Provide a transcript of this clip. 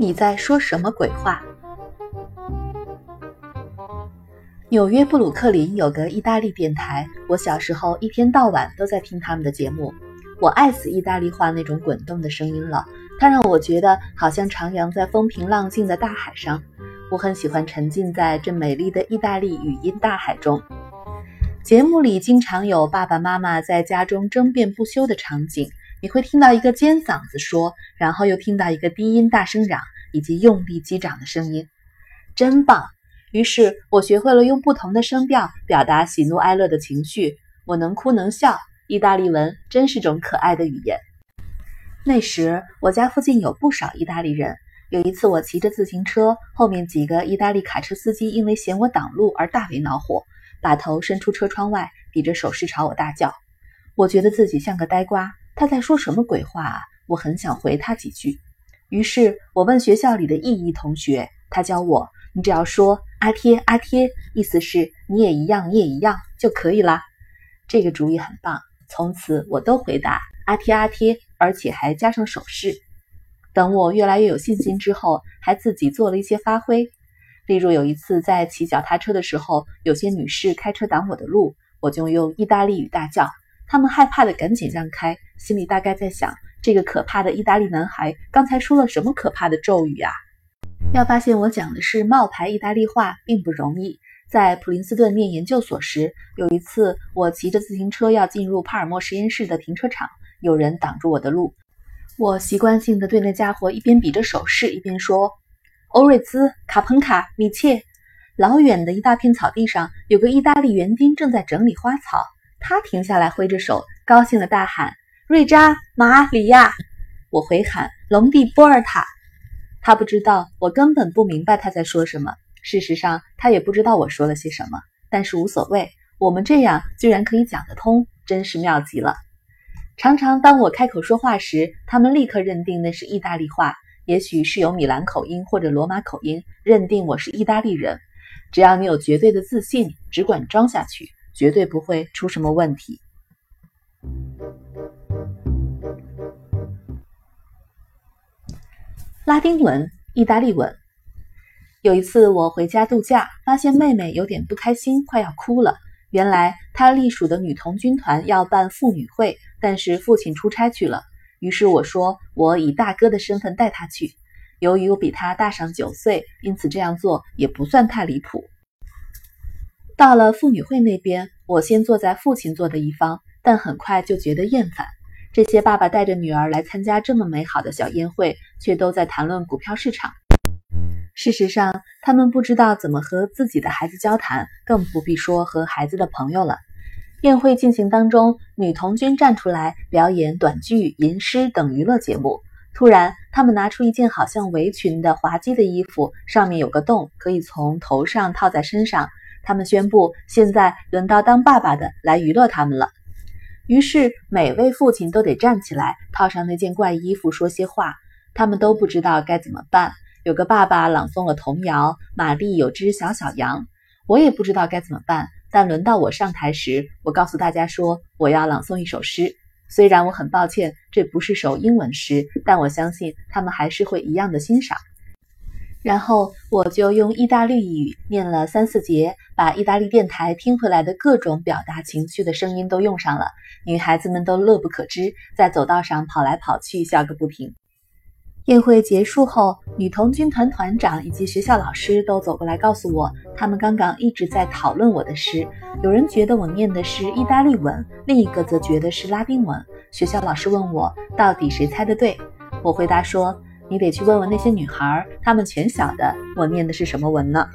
你在说什么鬼话？纽约布鲁克林有个意大利电台，我小时候一天到晚都在听他们的节目。我爱死意大利话那种滚动的声音了，它让我觉得好像徜徉在风平浪静的大海上。我很喜欢沉浸在这美丽的意大利语音大海中。节目里经常有爸爸妈妈在家中争辩不休的场景，你会听到一个尖嗓子说，然后又听到一个低音大声嚷，以及用力击掌的声音，真棒。于是我学会了用不同的声调表达喜怒哀乐的情绪。我能哭能笑，意大利文真是种可爱的语言。那时我家附近有不少意大利人。有一次我骑着自行车，后面几个意大利卡车司机因为嫌我挡路而大为恼火，把头伸出车窗外，比着手势朝我大叫。我觉得自己像个呆瓜，他在说什么鬼话啊？我很想回他几句。于是我问学校里的意义同学，他教我。你只要说阿贴阿贴，意思是你也一样，你也一样就可以啦。这个主意很棒，从此我都回答阿贴阿贴，而且还加上手势。等我越来越有信心之后，还自己做了一些发挥。例如有一次在骑脚踏车的时候，有些女士开车挡我的路，我就用意大利语大叫，他们害怕的赶紧让开，心里大概在想：这个可怕的意大利男孩刚才说了什么可怕的咒语啊？要发现我讲的是冒牌意大利话并不容易。在普林斯顿念研究所时，有一次我骑着自行车要进入帕尔默实验室的停车场，有人挡住我的路。我习惯性的对那家伙一边比着手势，一边说：“欧瑞兹、卡彭卡、米切。”老远的一大片草地上，有个意大利园丁正在整理花草。他停下来，挥着手，高兴的大喊：“瑞扎、马里亚！”我回喊：“龙蒂波尔塔！”他不知道，我根本不明白他在说什么。事实上，他也不知道我说了些什么。但是无所谓，我们这样居然可以讲得通，真是妙极了。常常当我开口说话时，他们立刻认定那是意大利话，也许是有米兰口音或者罗马口音，认定我是意大利人。只要你有绝对的自信，只管装下去，绝对不会出什么问题。拉丁文、意大利文。有一次我回家度假，发现妹妹有点不开心，快要哭了。原来她隶属的女童军团要办妇女会，但是父亲出差去了。于是我说我以大哥的身份带她去。由于我比她大上九岁，因此这样做也不算太离谱。到了妇女会那边，我先坐在父亲坐的一方，但很快就觉得厌烦。这些爸爸带着女儿来参加这么美好的小宴会，却都在谈论股票市场。事实上，他们不知道怎么和自己的孩子交谈，更不必说和孩子的朋友了。宴会进行当中，女童军站出来表演短剧、吟诗等娱乐节目。突然，他们拿出一件好像围裙的滑稽的衣服，上面有个洞，可以从头上套在身上。他们宣布，现在轮到当爸爸的来娱乐他们了。于是，每位父亲都得站起来，套上那件怪衣服，说些话。他们都不知道该怎么办。有个爸爸朗诵了童谣：“玛丽有只小小羊。”我也不知道该怎么办。但轮到我上台时，我告诉大家说：“我要朗诵一首诗。”虽然我很抱歉，这不是首英文诗，但我相信他们还是会一样的欣赏。然后我就用意大利语念了三四节，把意大利电台听回来的各种表达情绪的声音都用上了。女孩子们都乐不可支，在走道上跑来跑去，笑个不停。宴会结束后，女童军团团长以及学校老师都走过来告诉我，他们刚刚一直在讨论我的诗。有人觉得我念的是意大利文，另一个则觉得是拉丁文。学校老师问我，到底谁猜的对？我回答说。你得去问问那些女孩，她们全晓得我念的是什么文呢。